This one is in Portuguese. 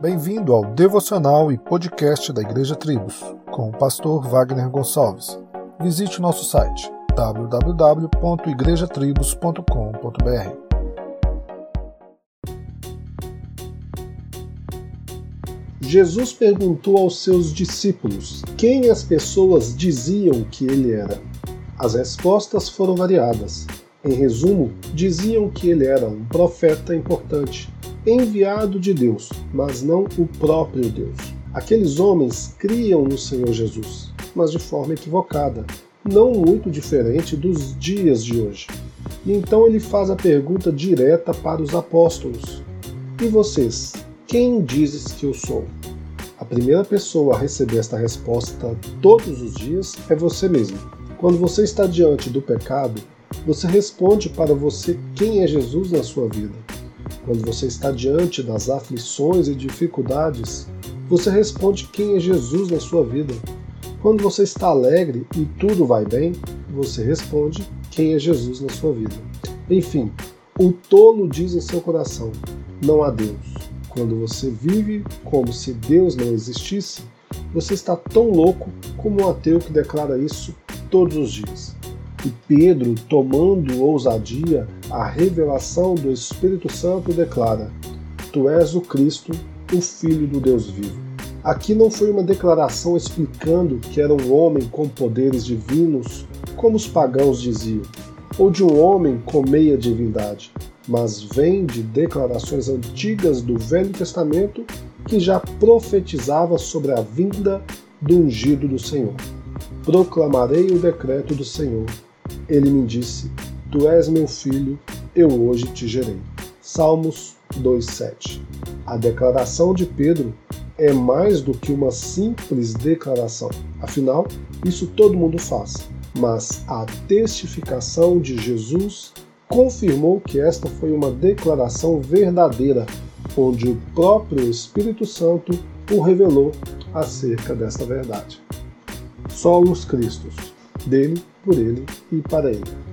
Bem-vindo ao devocional e podcast da Igreja Tribos, com o pastor Wagner Gonçalves. Visite o nosso site www.igrejatribos.com.br. Jesus perguntou aos seus discípulos quem as pessoas diziam que ele era. As respostas foram variadas. Em resumo, diziam que ele era um profeta importante, enviado de Deus, mas não o próprio Deus. Aqueles homens criam no Senhor Jesus, mas de forma equivocada, não muito diferente dos dias de hoje. E então ele faz a pergunta direta para os apóstolos: E vocês, quem dizes que eu sou? A primeira pessoa a receber esta resposta todos os dias é você mesmo. Quando você está diante do pecado, você responde para você quem é Jesus na sua vida. Quando você está diante das aflições e dificuldades, você responde quem é Jesus na sua vida. Quando você está alegre e tudo vai bem, você responde quem é Jesus na sua vida. Enfim, o tolo diz em seu coração: não há Deus. Quando você vive como se Deus não existisse, você está tão louco como um ateu que declara isso todos os dias. E Pedro, tomando ousadia, a revelação do Espírito Santo declara: Tu és o Cristo, o Filho do Deus vivo. Aqui não foi uma declaração explicando que era um homem com poderes divinos, como os pagãos diziam, ou de um homem com meia divindade, mas vem de declarações antigas do Velho Testamento que já profetizava sobre a vinda do ungido do Senhor. Proclamarei o decreto do Senhor ele me disse: Tu és meu filho, eu hoje te gerei. Salmos 2:7. A declaração de Pedro é mais do que uma simples declaração. Afinal, isso todo mundo faz. Mas a testificação de Jesus confirmou que esta foi uma declaração verdadeira, onde o próprio Espírito Santo o revelou acerca desta verdade. Solos Cristos dele, por ele e para ele.